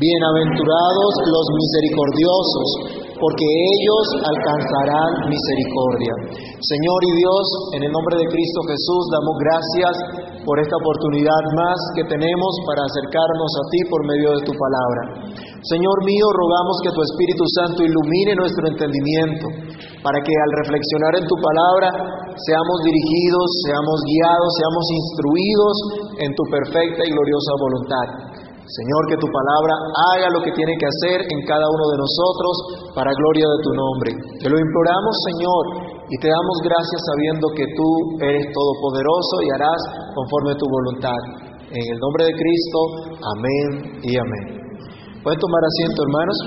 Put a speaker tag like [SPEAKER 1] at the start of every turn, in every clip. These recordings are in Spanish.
[SPEAKER 1] Bienaventurados los misericordiosos, porque ellos alcanzarán misericordia. Señor y Dios, en el nombre de Cristo Jesús, damos gracias por esta oportunidad más que tenemos para acercarnos a ti por medio de tu palabra. Señor mío, rogamos que tu Espíritu Santo ilumine nuestro entendimiento, para que al reflexionar en tu palabra seamos dirigidos, seamos guiados, seamos instruidos en tu perfecta y gloriosa voluntad. Señor, que tu palabra haga lo que tiene que hacer en cada uno de nosotros para gloria de tu nombre. Te lo imploramos, Señor, y te damos gracias sabiendo que tú eres todopoderoso y harás conforme tu voluntad. En el nombre de Cristo, amén y amén. Pueden tomar asiento, hermanos.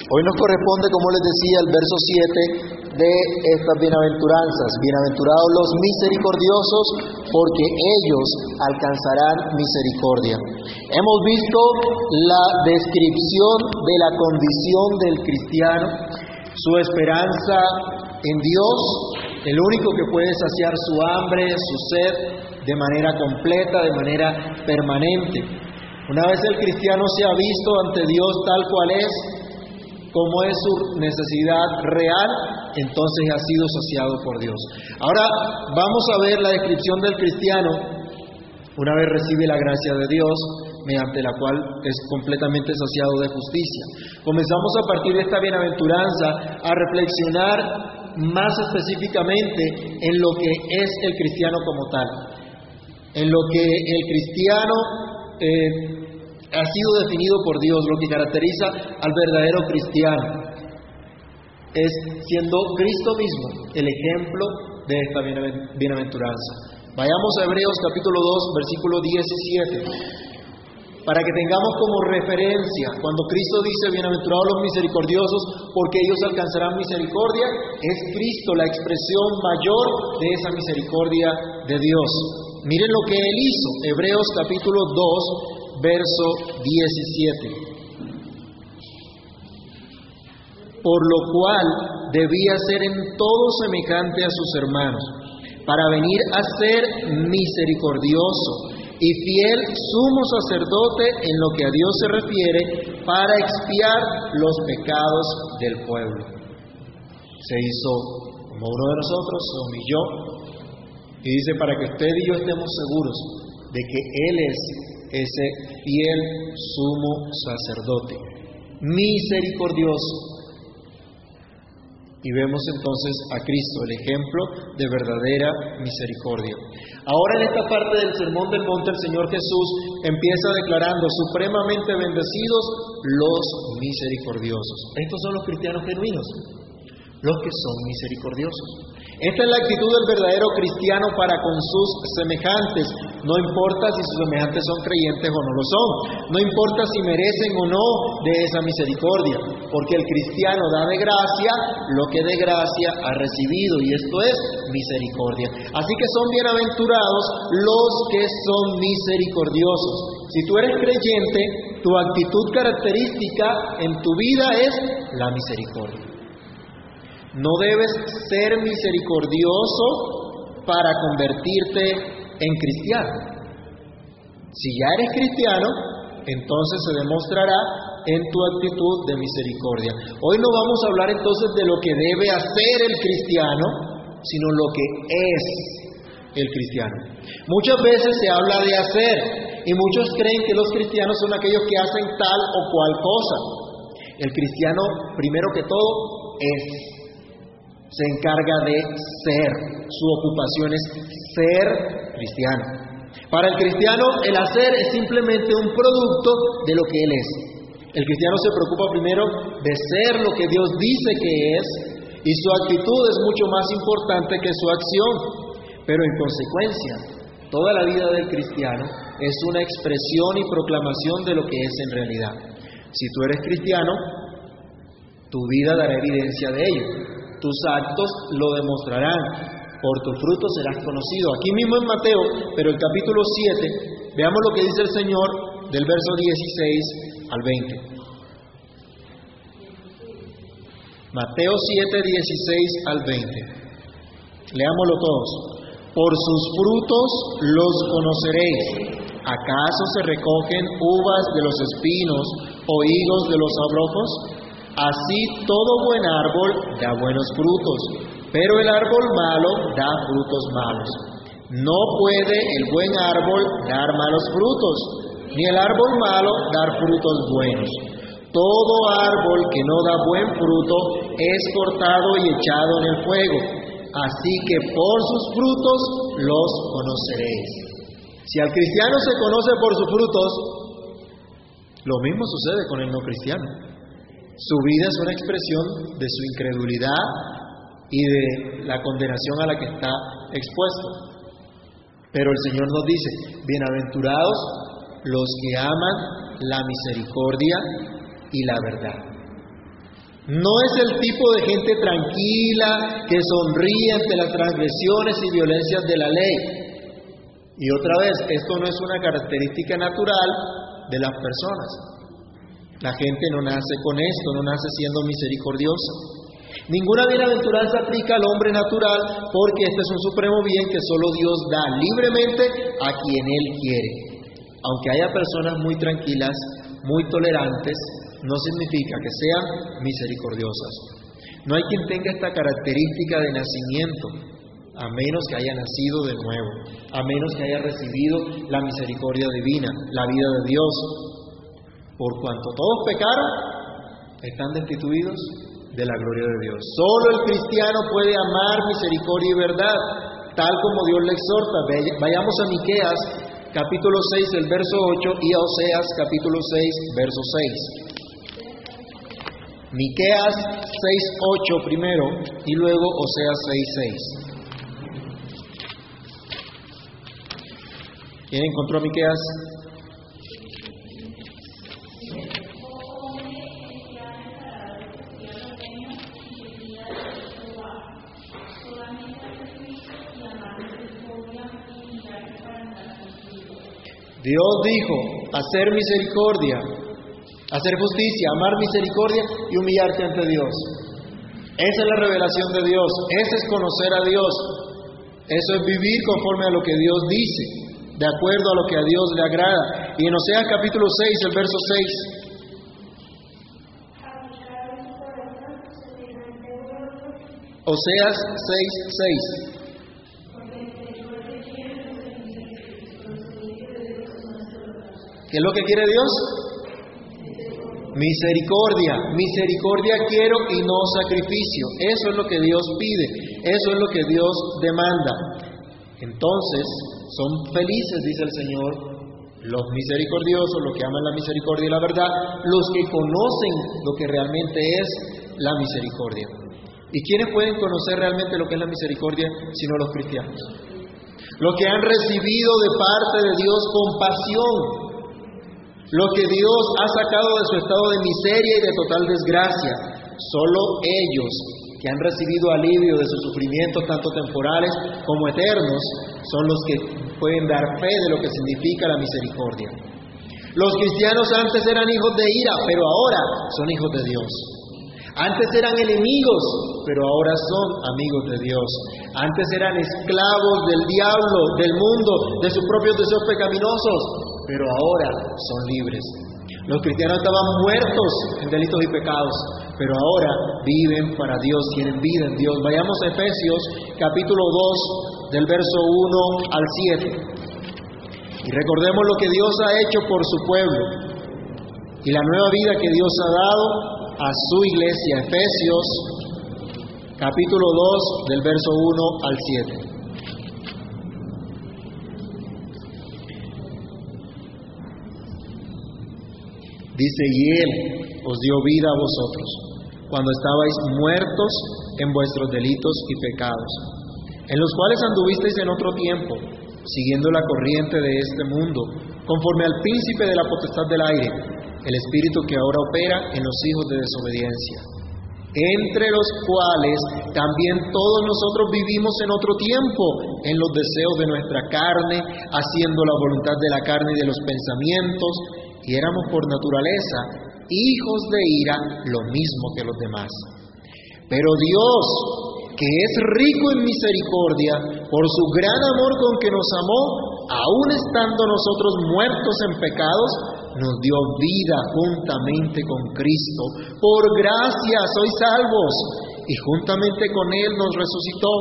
[SPEAKER 1] Hoy nos corresponde, como les decía, el verso 7 de estas bienaventuranzas. Bienaventurados los misericordiosos, porque ellos alcanzarán misericordia. Hemos visto la descripción de la condición del cristiano, su esperanza en Dios, el único que puede saciar su hambre, su sed, de manera completa, de manera permanente. Una vez el cristiano se ha visto ante Dios tal cual es, como es su necesidad real, entonces ha sido saciado por Dios. Ahora vamos a ver la descripción del cristiano una vez recibe la gracia de Dios, mediante la cual es completamente saciado de justicia. Comenzamos a partir de esta bienaventuranza a reflexionar más específicamente en lo que es el cristiano como tal, en lo que el cristiano eh, ha sido definido por Dios, lo que caracteriza al verdadero cristiano. Es siendo Cristo mismo el ejemplo de esta bienaventuranza. Vayamos a Hebreos capítulo 2, versículo 17, para que tengamos como referencia, cuando Cristo dice, bienaventurados los misericordiosos, porque ellos alcanzarán misericordia, es Cristo la expresión mayor de esa misericordia de Dios. Miren lo que Él hizo, Hebreos capítulo 2, verso 17. Por lo cual debía ser en todo semejante a sus hermanos, para venir a ser misericordioso y fiel sumo sacerdote en lo que a Dios se refiere, para expiar los pecados del pueblo. Se hizo como uno de nosotros, se humilló y dice para que usted y yo estemos seguros de que Él es ese fiel sumo sacerdote, misericordioso. Y vemos entonces a Cristo, el ejemplo de verdadera misericordia. Ahora en esta parte del Sermón del Monte el Señor Jesús empieza declarando supremamente bendecidos los misericordiosos. Estos son los cristianos genuinos, los que son misericordiosos. Esta es la actitud del verdadero cristiano para con sus semejantes. No importa si sus semejantes son creyentes o no lo son. No importa si merecen o no de esa misericordia. Porque el cristiano da de gracia lo que de gracia ha recibido. Y esto es misericordia. Así que son bienaventurados los que son misericordiosos. Si tú eres creyente, tu actitud característica en tu vida es la misericordia. No debes ser misericordioso para convertirte en cristiano. Si ya eres cristiano, entonces se demostrará en tu actitud de misericordia. Hoy no vamos a hablar entonces de lo que debe hacer el cristiano, sino lo que es el cristiano. Muchas veces se habla de hacer y muchos creen que los cristianos son aquellos que hacen tal o cual cosa. El cristiano, primero que todo, es se encarga de ser. Su ocupación es ser cristiano. Para el cristiano el hacer es simplemente un producto de lo que él es. El cristiano se preocupa primero de ser lo que Dios dice que es y su actitud es mucho más importante que su acción. Pero en consecuencia, toda la vida del cristiano es una expresión y proclamación de lo que es en realidad. Si tú eres cristiano, Tu vida dará evidencia de ello. Tus actos lo demostrarán. Por tu fruto serás conocido. Aquí mismo en Mateo, pero el capítulo 7, veamos lo que dice el Señor del verso 16 al 20. Mateo 7, 16 al 20. Leámoslo todos. Por sus frutos los conoceréis. ¿Acaso se recogen uvas de los espinos o higos de los abrojos? Así todo buen árbol da buenos frutos, pero el árbol malo da frutos malos. No puede el buen árbol dar malos frutos, ni el árbol malo dar frutos buenos. Todo árbol que no da buen fruto es cortado y echado en el fuego. Así que por sus frutos los conoceréis. Si al cristiano se conoce por sus frutos, lo mismo sucede con el no cristiano. Su vida es una expresión de su incredulidad y de la condenación a la que está expuesto. Pero el Señor nos dice, bienaventurados los que aman la misericordia y la verdad. No es el tipo de gente tranquila que sonríe ante las transgresiones y violencias de la ley. Y otra vez, esto no es una característica natural de las personas. La gente no nace con esto, no nace siendo misericordiosa. Ninguna bienaventuranza aplica al hombre natural porque este es un supremo bien que solo Dios da libremente a quien Él quiere. Aunque haya personas muy tranquilas, muy tolerantes, no significa que sean misericordiosas. No hay quien tenga esta característica de nacimiento, a menos que haya nacido de nuevo, a menos que haya recibido la misericordia divina, la vida de Dios. Por cuanto todos pecaron, están destituidos de la gloria de Dios. Solo el cristiano puede amar misericordia y verdad, tal como Dios le exhorta. Vayamos a Miqueas capítulo 6, el verso 8 y a Oseas capítulo 6, verso 6. Miqueas 6:8 primero y luego Oseas 6:6. ¿Quién encontró a Miqueas? Dios dijo, hacer misericordia hacer justicia, amar misericordia y humillarte ante Dios. Esa es la revelación de Dios, ese es conocer a Dios, eso es vivir conforme a lo que Dios dice, de acuerdo a lo que a Dios le agrada. Y en Oseas capítulo 6, el verso 6. Oseas 6, 6. ¿Qué es lo que quiere Dios? Misericordia, misericordia quiero y no sacrificio. Eso es lo que Dios pide, eso es lo que Dios demanda. Entonces, son felices, dice el Señor, los misericordiosos, los que aman la misericordia y la verdad, los que conocen lo que realmente es la misericordia. ¿Y quiénes pueden conocer realmente lo que es la misericordia sino los cristianos? Los que han recibido de parte de Dios compasión, lo que Dios ha sacado de su estado de miseria y de total desgracia. Solo ellos que han recibido alivio de sus sufrimientos tanto temporales como eternos son los que pueden dar fe de lo que significa la misericordia. Los cristianos antes eran hijos de ira, pero ahora son hijos de Dios. Antes eran enemigos, pero ahora son amigos de Dios. Antes eran esclavos del diablo, del mundo, de sus propios deseos pecaminosos, pero ahora son libres. Los cristianos estaban muertos en delitos y pecados, pero ahora viven para Dios, tienen vida en Dios. Vayamos a Efesios capítulo 2 del verso 1 al 7. Y recordemos lo que Dios ha hecho por su pueblo y la nueva vida que Dios ha dado a su iglesia. Efesios capítulo 2 del verso 1 al 7. Dice, y Él os dio vida a vosotros, cuando estabais muertos en vuestros delitos y pecados, en los cuales anduvisteis en otro tiempo, siguiendo la corriente de este mundo, conforme al príncipe de la potestad del aire, el espíritu que ahora opera en los hijos de desobediencia, entre los cuales también todos nosotros vivimos en otro tiempo, en los deseos de nuestra carne, haciendo la voluntad de la carne y de los pensamientos, y éramos por naturaleza hijos de ira, lo mismo que los demás. Pero Dios, que es rico en misericordia, por su gran amor con que nos amó, aun estando nosotros muertos en pecados, nos dio vida juntamente con Cristo. Por gracia sois salvos. Y juntamente con Él nos resucitó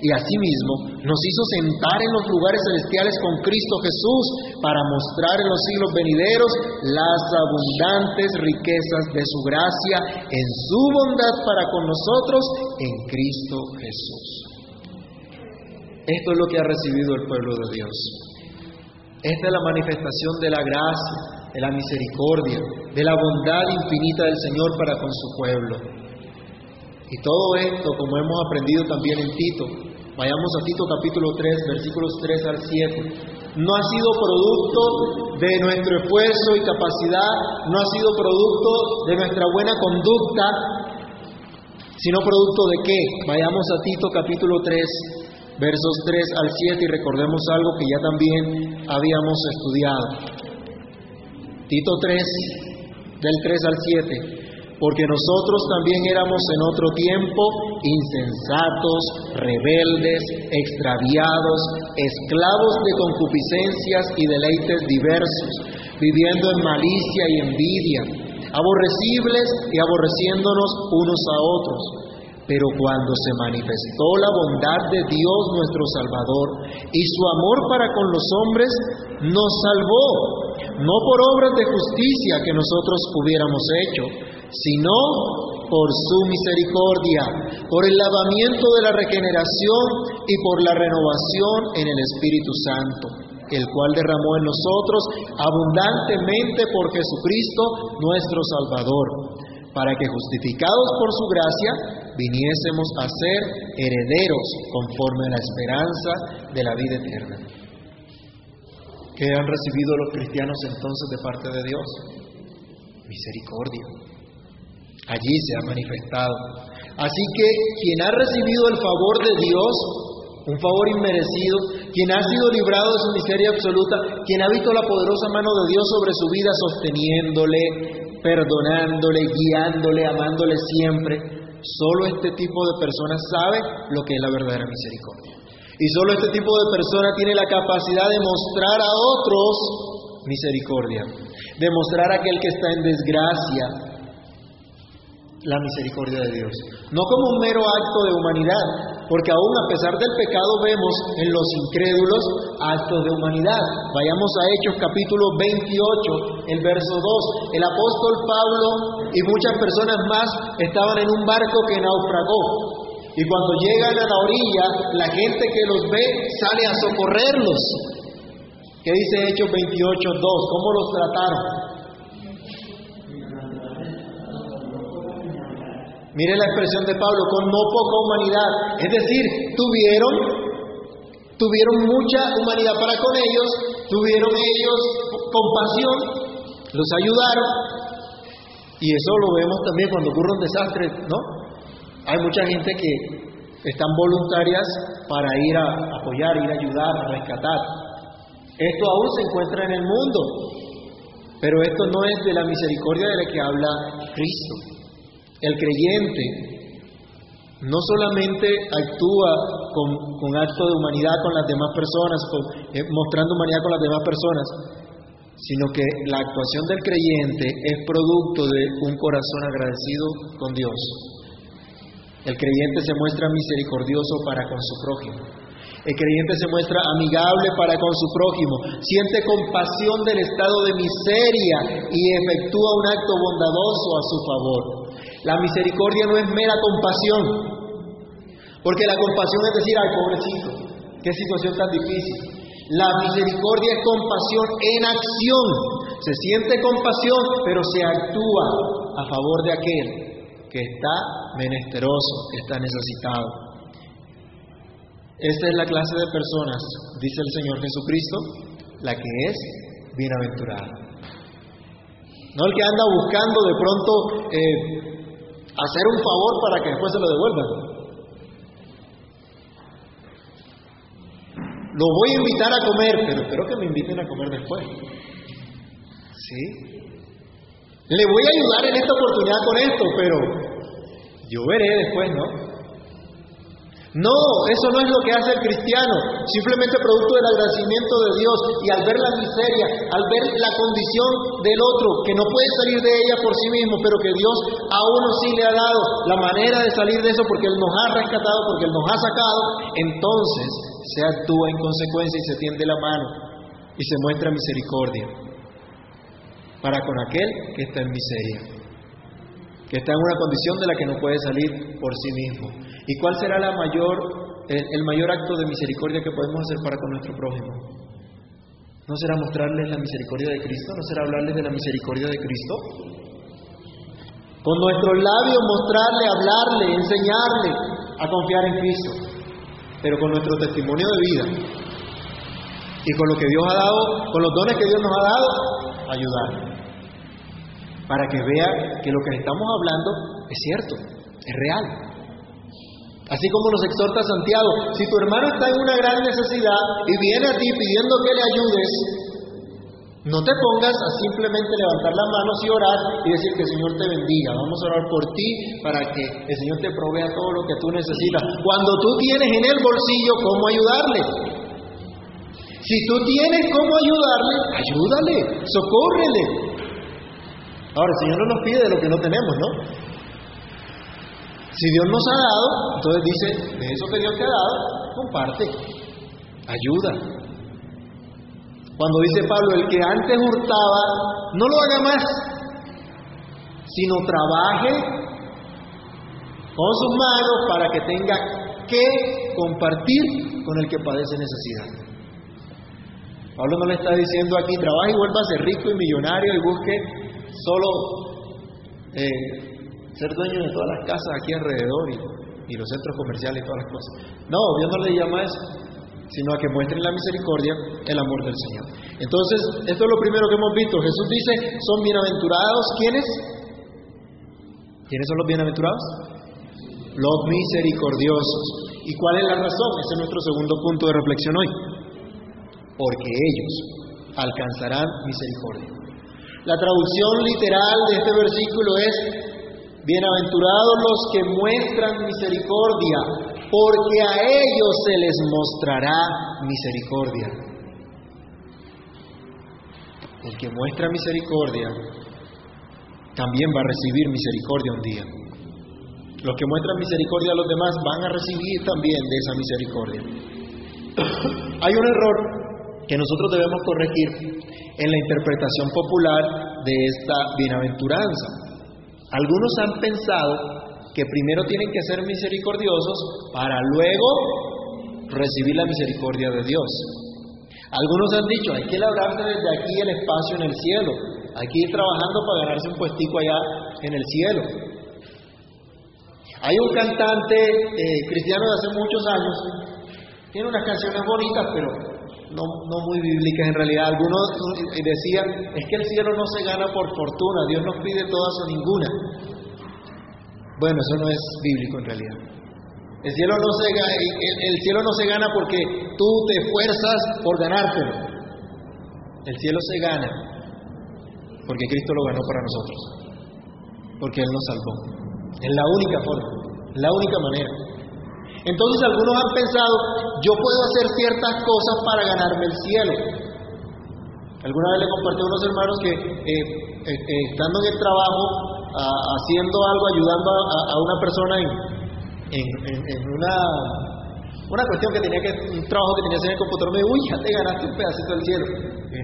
[SPEAKER 1] y asimismo nos hizo sentar en los lugares celestiales con Cristo Jesús para mostrar en los siglos venideros las abundantes riquezas de su gracia en su bondad para con nosotros en Cristo Jesús. Esto es lo que ha recibido el pueblo de Dios. Esta es la manifestación de la gracia de la misericordia, de la bondad infinita del Señor para con su pueblo. Y todo esto, como hemos aprendido también en Tito, vayamos a Tito capítulo 3, versículos 3 al 7, no ha sido producto de nuestro esfuerzo y capacidad, no ha sido producto de nuestra buena conducta, sino producto de qué? Vayamos a Tito capítulo 3, versos 3 al 7 y recordemos algo que ya también habíamos estudiado. Tito 3, del 3 al 7, porque nosotros también éramos en otro tiempo insensatos, rebeldes, extraviados, esclavos de concupiscencias y deleites diversos, viviendo en malicia y envidia, aborrecibles y aborreciéndonos unos a otros. Pero cuando se manifestó la bondad de Dios nuestro Salvador y su amor para con los hombres, nos salvó no por obras de justicia que nosotros hubiéramos hecho, sino por su misericordia, por el lavamiento de la regeneración y por la renovación en el Espíritu Santo, el cual derramó en nosotros abundantemente por Jesucristo nuestro Salvador, para que justificados por su gracia viniésemos a ser herederos conforme a la esperanza de la vida eterna que han recibido los cristianos entonces de parte de Dios? Misericordia. Allí se ha manifestado. Así que quien ha recibido el favor de Dios, un favor inmerecido, quien ha sido librado de su miseria absoluta, quien ha visto la poderosa mano de Dios sobre su vida, sosteniéndole, perdonándole, guiándole, amándole siempre, solo este tipo de personas sabe lo que es la verdadera misericordia. Y solo este tipo de persona tiene la capacidad de mostrar a otros misericordia, de mostrar a aquel que está en desgracia la misericordia de Dios. No como un mero acto de humanidad, porque aún a pesar del pecado vemos en los incrédulos actos de humanidad. Vayamos a Hechos capítulo 28, el verso 2. El apóstol Pablo y muchas personas más estaban en un barco que naufragó. Y cuando llegan a la orilla, la gente que los ve sale a socorrerlos. ¿Qué dice Hechos 28.2? ¿Cómo los trataron? Mire la expresión de Pablo, con no poca humanidad. Es decir, tuvieron, tuvieron mucha humanidad para con ellos, tuvieron ellos compasión, los ayudaron. Y eso lo vemos también cuando ocurre un desastre, ¿no? Hay mucha gente que están voluntarias para ir a apoyar, ir a ayudar, a rescatar. Esto aún se encuentra en el mundo, pero esto no es de la misericordia de la que habla Cristo. El creyente no solamente actúa con, con acto de humanidad con las demás personas, eh, mostrando humanidad con las demás personas, sino que la actuación del creyente es producto de un corazón agradecido con Dios. El creyente se muestra misericordioso para con su prójimo. El creyente se muestra amigable para con su prójimo, siente compasión del estado de miseria y efectúa un acto bondadoso a su favor. La misericordia no es mera compasión, porque la compasión es decir, ay pobrecito, qué situación tan difícil. La misericordia es compasión en acción. Se siente compasión, pero se actúa a favor de aquel que está menesteroso, que está necesitado. Esta es la clase de personas, dice el Señor Jesucristo, la que es bienaventurada. No el que anda buscando de pronto eh, hacer un favor para que después se lo devuelvan. Lo voy a invitar a comer, pero espero que me inviten a comer después. ¿Sí? Le voy a ayudar en esta oportunidad con esto, pero yo veré después, ¿no? No, eso no es lo que hace el cristiano, simplemente producto del agradecimiento de Dios y al ver la miseria, al ver la condición del otro, que no puede salir de ella por sí mismo, pero que Dios a uno sí le ha dado la manera de salir de eso porque Él nos ha rescatado, porque Él nos ha sacado, entonces se actúa en consecuencia y se tiende la mano y se muestra misericordia para con aquel que está en miseria, que está en una condición de la que no puede salir por sí mismo. ¿Y cuál será el, mayor acto de misericordia que podemos hacer para con nuestro prójimo? ¿No será mostrarles la misericordia de Cristo? ¿No será hablarles de la misericordia de Cristo? Con nuestros labios mostrarle, hablarle, enseñarle a confiar en Cristo, pero con nuestro testimonio de vida y con lo que Dios ha dado, con los dones que Dios nos ha dado, ayudarle. Para que vea que lo que estamos hablando es cierto, es real. Así como nos exhorta Santiago, si tu hermano está en una gran necesidad y viene a ti pidiendo que le ayudes, no te pongas a simplemente levantar las manos y orar y decir que el Señor te bendiga. Vamos a orar por ti para que el Señor te provea todo lo que tú necesitas. Cuando tú tienes en el bolsillo cómo ayudarle. Si tú tienes cómo ayudarle, ayúdale, socórrele. Ahora, el Señor no nos pide de lo que no tenemos, ¿no? Si Dios nos ha dado, entonces dice, de eso que Dios te ha dado, comparte, ayuda. Cuando dice Pablo, el que antes hurtaba, no lo haga más, sino trabaje con sus manos para que tenga que compartir con el que padece necesidad. Pablo no le está diciendo aquí, trabaje y ser rico y millonario y busque solo eh, ser dueño de todas las casas aquí alrededor y, los centros comerciales y todas las cosas. No, Dios no le llama eso, sino a que muestren la misericordia, el amor del Señor. Entonces, esto es lo primero que hemos visto. Jesús dice, son bienaventurados, ¿quiénes? ¿Quiénes son los bienaventurados? Los misericordiosos. ¿Y cuál es la razón? Ese es nuestro segundo punto de reflexión hoy. Porque ellos alcanzarán misericordia. La traducción literal de este versículo es Bienaventurados los que muestran misericordia, porque a ellos se les mostrará misericordia. El que muestra misericordia también va a recibir misericordia un día. Los que muestran misericordia a los demás van a recibir también de esa misericordia. Hay un error que nosotros debemos corregir en la interpretación popular de esta bienaventuranza. Algunos han pensado que primero tienen que ser misericordiosos para luego recibir la misericordia de Dios. Algunos han dicho, hay que labrarse desde aquí el espacio en el cielo, hay que ir trabajando para ganarse un puestico allá en el cielo. Hay un cantante eh, cristiano de hace muchos años, tiene unas canciones bonitas, pero no, no muy bíblicas en realidad. Algunos decían, es que el cielo no se gana por fortuna, Dios nos pide todas o ninguna. Bueno, eso no es bíblico en realidad. El cielo no se, el cielo no se gana porque tú te esfuerzas por ganártelo. El cielo se gana porque Cristo lo ganó para nosotros. Porque Él nos salvó. Es la única forma, la única manera. Entonces algunos han pensado, yo puedo hacer ciertas cosas para ganarme el cielo. Alguna vez le compartí a unos hermanos que eh, eh, eh, estando en el trabajo, haciendo algo, ayudando a, una persona en, una, una cuestión que tenía que, un trabajo que tenía que hacer en el computador, me dijo, uy, ya te ganaste un pedacito del cielo.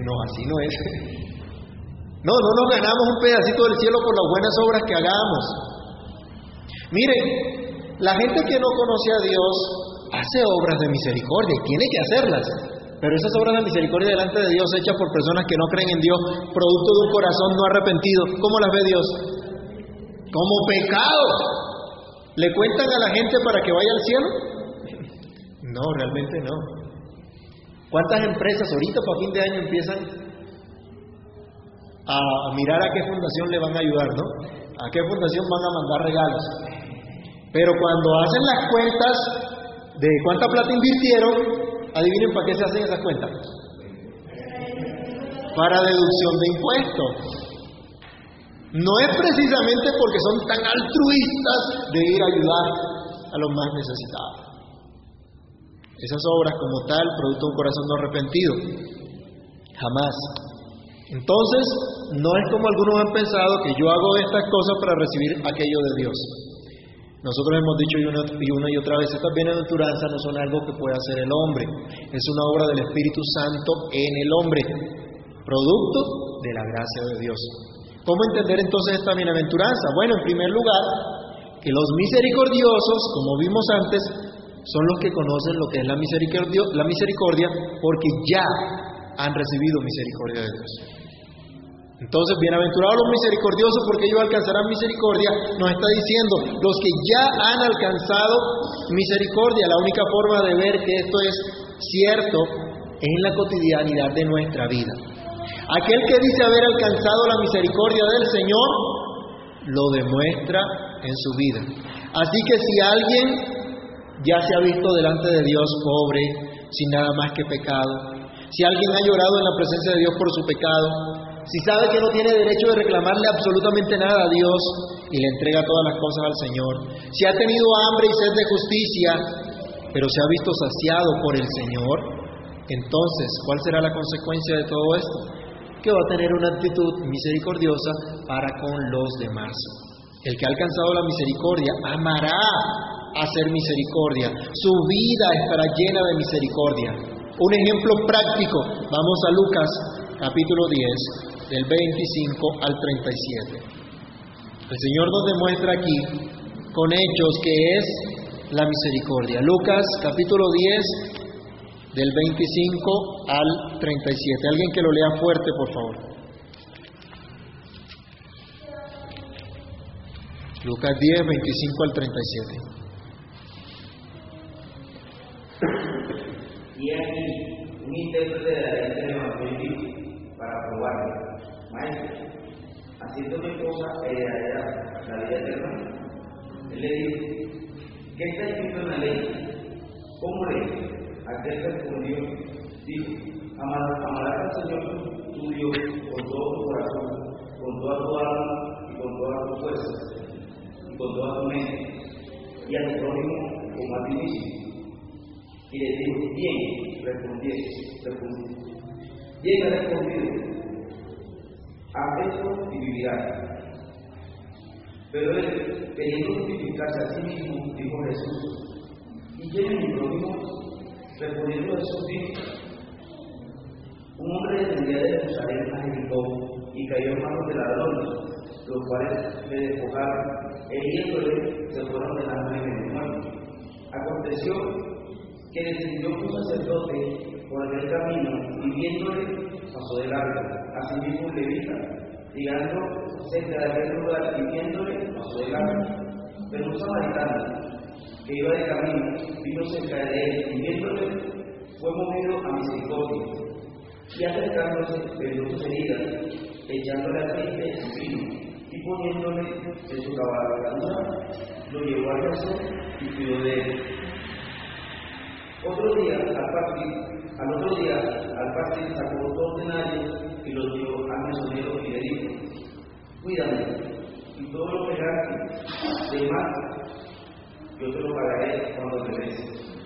[SPEAKER 1] no, así no es. No, no nos ganamos un pedacito del cielo por las buenas obras que hagamos. Miren, la gente que no conoce a Dios hace obras de misericordia y tiene que hacerlas. Pero esas obras de misericordia delante de Dios hechas por personas que no creen en Dios, producto de un corazón no arrepentido, ¿cómo las ve Dios? Como pecado. ¿Le cuentan a la gente para que vaya al cielo? No, realmente no. ¿Cuántas empresas ahorita para fin de año empiezan a mirar a qué fundación le van a ayudar, no? ¿A qué fundación van a mandar regalos? Pero cuando hacen las cuentas de cuánta plata invirtieron, adivinen para qué se hacen esas cuentas. Para deducción de impuestos. No es precisamente porque son tan altruistas de ir a ayudar a los más necesitados. Esas obras como tal, producto de un corazón no arrepentido. Jamás. Entonces, no es como algunos han pensado que yo hago estas cosas para recibir aquello de Dios. Nosotros hemos dicho y una, y otra vez, estas bienaventuranzas no son algo que pueda hacer el hombre, es una obra del Espíritu Santo en el hombre, producto de la gracia de Dios. ¿Cómo entender entonces esta bienaventuranza? Bueno, en primer lugar, que los misericordiosos, como vimos antes, son los que conocen lo que es la misericordia, la misericordia porque ya han recibido misericordia de Dios. Entonces, bienaventurados los misericordiosos porque ellos alcanzarán misericordia, nos está diciendo, los que ya han alcanzado misericordia, la única forma de ver que esto es cierto es en la cotidianidad de nuestra vida. Aquel que dice haber alcanzado la misericordia del Señor, lo demuestra en su vida. Así que si alguien ya se ha visto delante de Dios pobre, sin nada más que pecado, si alguien ha llorado en la presencia de Dios por su pecado, si sabe que no tiene derecho de reclamarle absolutamente nada a Dios y le entrega todas las cosas al Señor, si ha tenido hambre y sed de justicia, pero se ha visto saciado por el Señor, entonces, ¿cuál será la consecuencia de todo esto? Que va a tener una actitud misericordiosa para con los demás. El que ha alcanzado la misericordia amará hacer misericordia. Su vida estará llena de misericordia. Un ejemplo práctico, vamos a Lucas capítulo 10, del 25 al 37. El Señor nos demuestra aquí con hechos que es la misericordia. Lucas capítulo 10, del 25 al 37. Alguien que lo lea fuerte, por favor. Lucas 10, 25 al 37.
[SPEAKER 2] Y aquí un intérprete de la ley se levantó y dijo, para probarlo, maestro, haciendo mi cosa heredará la vida eterna. Él le dijo, ¿qué está escrito en la ley? ¿Cómo ley? Aquel respondió, dijo, amarás al Señor tu Dios con todo tu corazón, con toda tu alma y con toda tu fuerza, y con toda tu mente, y a tu prójimo como a ti mismo. Y le dijo, bien, respondí, respondí. Bien ha respondido, haz esto y vivirás. Pero él, queriendo justificarse a sí mismo, dijo Jesús, ¿y es mi prójimo? Respondiendo Jesús dijo, un hombre descendía de Jerusalén a Jericó y cayó en manos de ladrones, los cuales le despojaron, e hiriéndole se fueron de la de medio muerto. Aconteció que descendió un sacerdote por aquel camino y viéndole pasó de largo. Asimismo un levita, llegando cerca de aquel lugar y viéndole pasó de largo. Pero un samaritano que iba de camino vino cerca de él y viéndole fue movido a misericordia. Y acercándose, vendó sus heridas, echándole aceite y vino, y poniéndole en su cabalgadura, lo llevó al brazo y cuidó de él. Otro día, al partir, al otro día, al partir, sacó dos denarios y los dio al mesonero y le dijo, cuídame, y todo lo que gastes de más, yo te lo pagaré cuando regreses.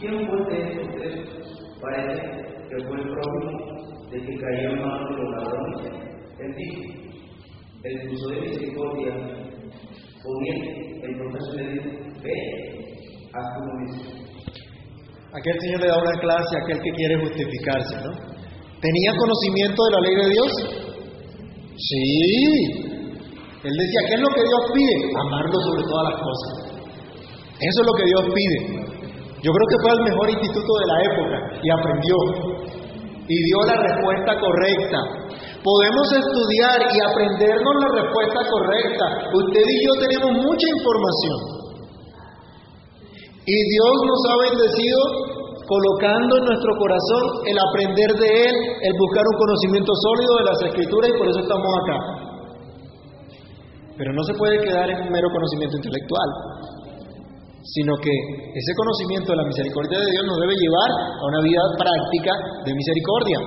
[SPEAKER 2] ¿Quién fue de estos tres? Parece que fue el prójimo de que cayó en manos de los ladrones. Él dijo, el curso de misericordia, poniendo el profesor le dijo, ve, haz como mismo.
[SPEAKER 1] Aquel Señor le da una clase a aquel que quiere justificarse, ¿no? ¿Tenía conocimiento de la ley de Dios? Sí. Él decía, ¿qué es lo que Dios pide? Amarlo sobre todas las cosas. Eso es lo que Dios pide. Yo creo que fue al mejor instituto de la época y aprendió. Y dio la respuesta correcta. Podemos estudiar y aprendernos la respuesta correcta. Usted y yo tenemos mucha información. Y Dios nos ha bendecido colocando en nuestro corazón el aprender de Él, el buscar un conocimiento sólido de las Escrituras y por eso estamos acá. Pero no se puede quedar en un mero conocimiento intelectual, sino que ese conocimiento de la misericordia de Dios nos debe llevar a una vida práctica de misericordia.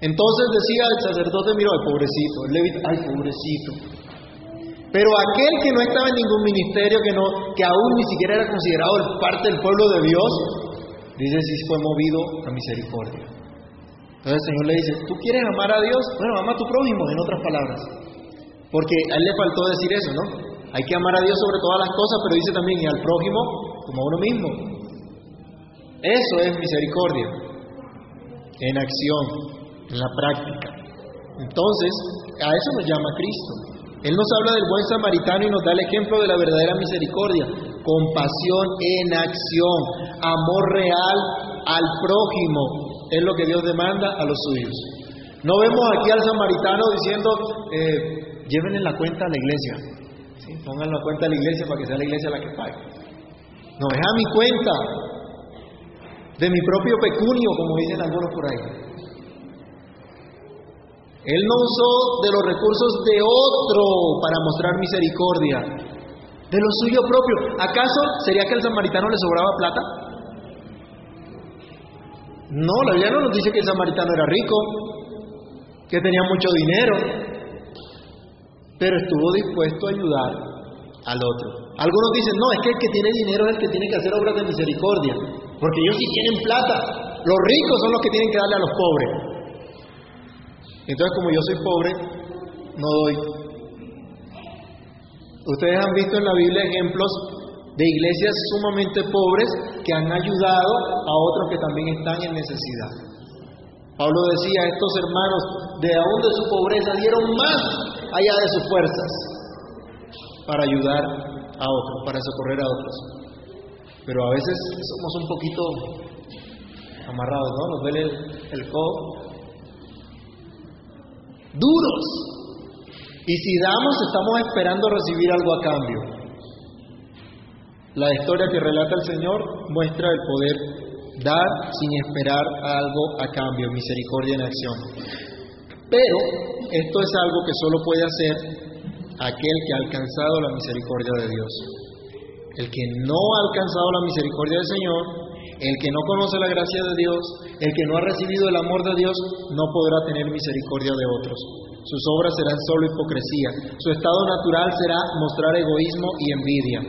[SPEAKER 1] Entonces decía el sacerdote, mira, ay pobrecito, el levita, ay pobrecito. Pero aquel que no estaba en ningún ministerio, que, no, que aún ni siquiera era considerado parte del pueblo de Dios, dice si fue movido a misericordia. Entonces el Señor le dice, ¿tú quieres amar a Dios? Bueno, ama a tu prójimo, en otras palabras. Porque a él le faltó decir eso, ¿no? Hay que amar a Dios sobre todas las cosas, pero dice también, y al prójimo como a uno mismo. Eso es misericordia, en acción, en la práctica. Entonces, a eso nos llama Cristo. Él nos habla del buen samaritano y nos da el ejemplo de la verdadera misericordia, compasión en acción, amor real al prójimo, es lo que Dios demanda a los suyos. No vemos aquí al samaritano diciendo, eh, lleven la cuenta a la iglesia, ¿sí? pongan la cuenta a la iglesia para que sea la iglesia la que pague. No, es a mi cuenta, de mi propio pecunio, como dicen algunos por ahí. Él no usó de los recursos de otro para mostrar misericordia, de lo suyo propio. ¿Acaso sería que al samaritano le sobraba plata? No, la Biblia no nos dice que el samaritano era rico, que tenía mucho dinero, pero estuvo dispuesto a ayudar al otro. Algunos dicen, no, es que el que tiene dinero es el que tiene que hacer obras de misericordia, porque ellos sí tienen plata, los ricos son los que tienen que darle a los pobres. Entonces, como yo soy pobre, no doy. Ustedes han visto en la Biblia ejemplos de iglesias sumamente pobres que han ayudado a otros que también están en necesidad. Pablo decía, estos hermanos de aún de su pobreza dieron más allá de sus fuerzas para ayudar a otros, para socorrer a otros. Pero a veces somos un poquito amarrados, ¿no? Nos duele el, el codo duros. Y si damos, estamos esperando recibir algo a cambio. La historia que relata el Señor muestra el poder dar sin esperar algo a cambio, misericordia en acción. Pero esto es algo que solo puede hacer aquel que ha alcanzado la misericordia de Dios. El que no ha alcanzado la misericordia del Señor, el que no conoce la gracia de Dios, el que no ha recibido el amor de Dios, no podrá tener misericordia de otros. Sus obras serán solo hipocresía. Su estado natural será mostrar egoísmo y envidia.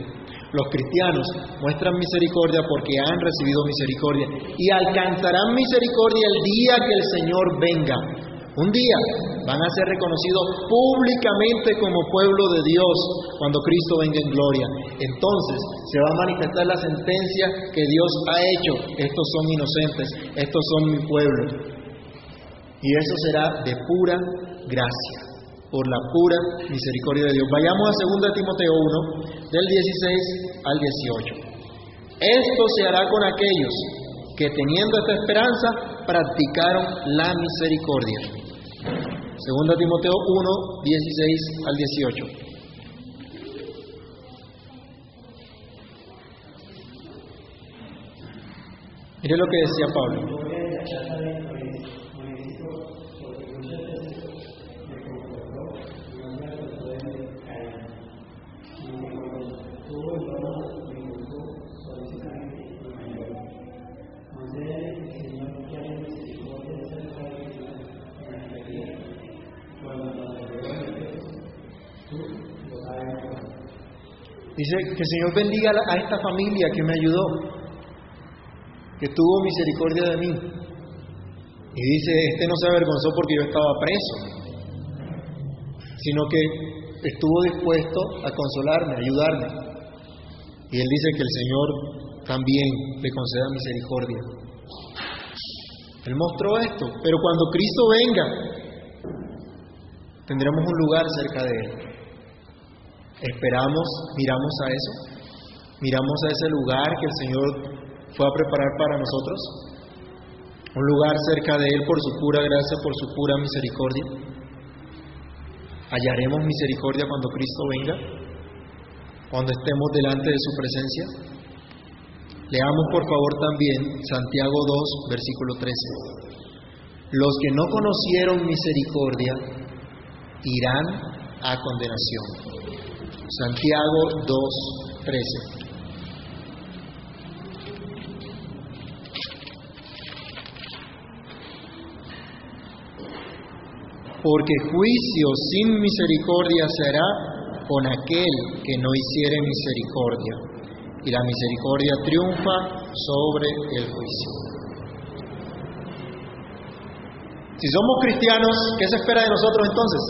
[SPEAKER 1] Los cristianos muestran misericordia porque han recibido misericordia y alcanzarán misericordia el día que el Señor venga. Un día van a ser reconocidos públicamente como pueblo de Dios cuando Cristo venga en gloria. Entonces se va a manifestar la sentencia que Dios ha hecho. Estos son inocentes, estos son mi pueblo. Y eso será de pura gracia, por la pura misericordia de Dios. Vayamos a 2 Timoteo 1, del 16 al 18. Esto se hará con aquellos que teniendo esta esperanza practicaron la misericordia. Segunda Timoteo 1, 16 al 18. Mire lo que decía Pablo. Que el Señor bendiga a esta familia que me ayudó, que tuvo misericordia de mí. Y dice, este no se avergonzó porque yo estaba preso, sino que estuvo dispuesto a consolarme, a ayudarme. Y él dice que el Señor también le conceda misericordia. Él mostró esto, pero cuando Cristo venga, tendremos un lugar cerca de Él. Esperamos, miramos a eso, miramos a ese lugar que el Señor fue a preparar para nosotros, un lugar cerca de Él por su pura gracia, por su pura misericordia. Hallaremos misericordia cuando Cristo venga, cuando estemos delante de su presencia. Leamos por favor también Santiago 2, versículo 13. Los que no conocieron misericordia irán a condenación. Santiago 2, 13. porque juicio sin misericordia será con aquel que no hiciere misericordia, y la misericordia triunfa sobre el juicio. Si somos cristianos, ¿qué se espera de nosotros entonces?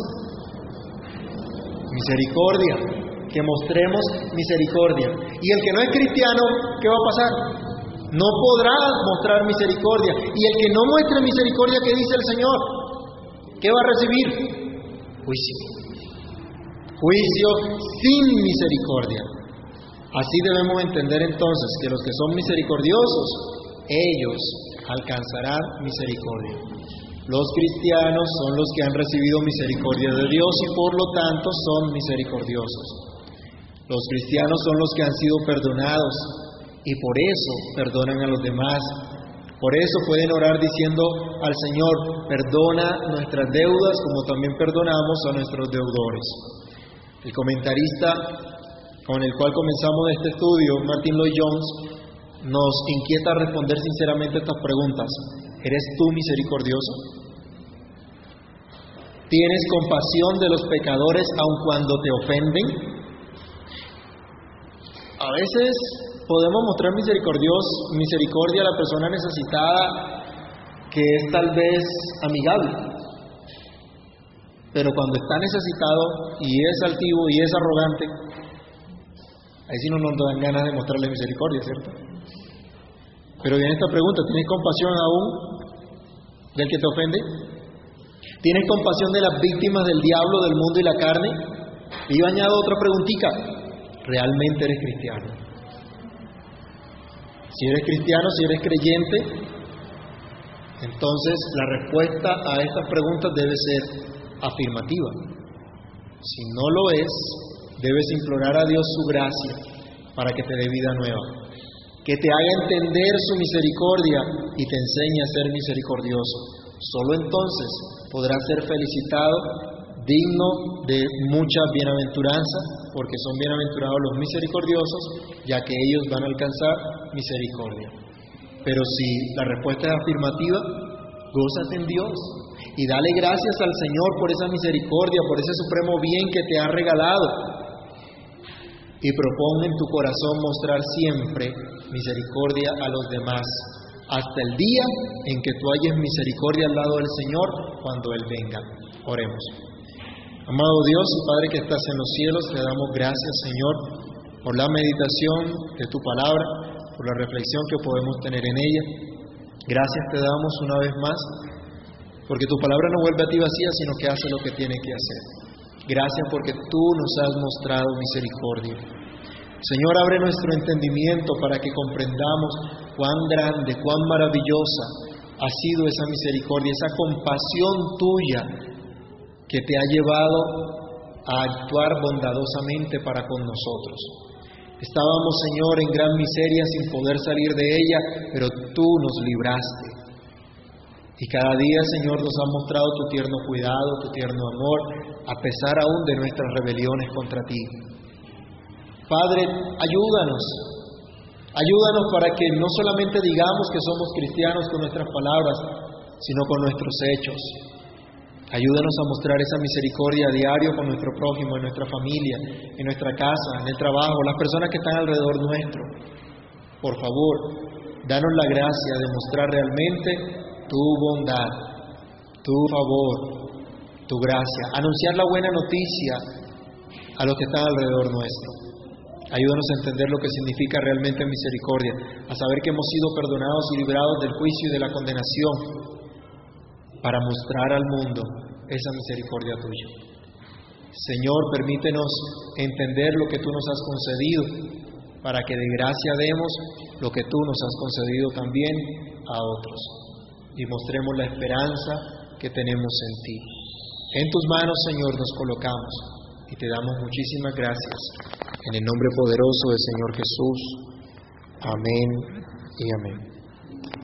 [SPEAKER 1] Misericordia, que mostremos misericordia. Y el que no es cristiano, ¿qué va a pasar? No podrá mostrar misericordia. Y el que no muestre misericordia, ¿qué dice el Señor? ¿Qué va a recibir? Juicio. Juicio sin misericordia. Así debemos entender entonces que los que son misericordiosos, ellos alcanzarán misericordia. Los cristianos son los que han recibido misericordia de Dios y por lo tanto son misericordiosos. Los cristianos son los que han sido perdonados y por eso perdonan a los demás por eso pueden orar diciendo al Señor, perdona nuestras deudas como también perdonamos a nuestros deudores. El comentarista con el cual comenzamos este estudio, Martin Lloyd Jones, nos inquieta responder sinceramente estas preguntas. ¿Eres tú misericordioso? ¿Tienes compasión de los pecadores aun cuando te ofenden? A veces podemos mostrar misericordia a la persona necesitada que es tal vez amigable. Pero cuando está necesitado y es altivo y es arrogante, ahí sí no nos dan ganas de mostrarle misericordia, ¿cierto? Pero viene esta pregunta, ¿tienes compasión aún del que te ofende? ¿Tienes compasión de las víctimas del diablo, del mundo y la carne? Y yo añado otra preguntita, ¿realmente eres cristiano? Si eres cristiano, si eres creyente, entonces la respuesta a estas preguntas debe ser afirmativa. Si no lo es, debes implorar a Dios su gracia para que te dé vida nueva, que te haga entender su misericordia y te enseñe a ser misericordioso. Solo entonces podrás ser felicitado digno de mucha bienaventuranza, porque son bienaventurados los misericordiosos, ya que ellos van a alcanzar misericordia. Pero si la respuesta es afirmativa, gózate en Dios y dale gracias al Señor por esa misericordia, por ese supremo bien que te ha regalado. Y proponga en tu corazón mostrar siempre misericordia a los demás, hasta el día en que tú hayas misericordia al lado del Señor cuando Él venga. Oremos. Amado Dios y Padre que estás en los cielos, te damos gracias, Señor, por la meditación de tu palabra, por la reflexión que podemos tener en ella. Gracias te damos una vez más, porque tu palabra no vuelve a ti vacía, sino que hace lo que tiene que hacer. Gracias porque tú nos has mostrado misericordia. Señor, abre nuestro entendimiento para que comprendamos cuán grande, cuán maravillosa ha sido esa misericordia, esa compasión tuya que te ha llevado a actuar bondadosamente para con nosotros. Estábamos, Señor, en gran miseria sin poder salir de ella, pero tú nos libraste. Y cada día, Señor, nos has mostrado tu tierno cuidado, tu tierno amor, a pesar aún de nuestras rebeliones contra ti. Padre, ayúdanos. Ayúdanos para que no solamente digamos que somos cristianos con nuestras palabras, sino con nuestros hechos. Ayúdanos a mostrar esa misericordia a diario con nuestro prójimo, en nuestra familia, en nuestra casa, en el trabajo, las personas que están alrededor nuestro. Por favor, danos la gracia de mostrar realmente tu bondad, tu favor, tu gracia. Anunciar la buena noticia a los que están alrededor nuestro. Ayúdanos a entender lo que significa realmente misericordia, a saber que hemos sido perdonados y librados del juicio y de la condenación para mostrar al mundo esa misericordia tuya. Señor, permítenos entender lo que tú nos has concedido, para que de gracia demos lo que tú nos has concedido también a otros, y mostremos la esperanza que tenemos en ti. En tus manos, Señor, nos colocamos y te damos muchísimas gracias. En el nombre poderoso del Señor Jesús. Amén y amén.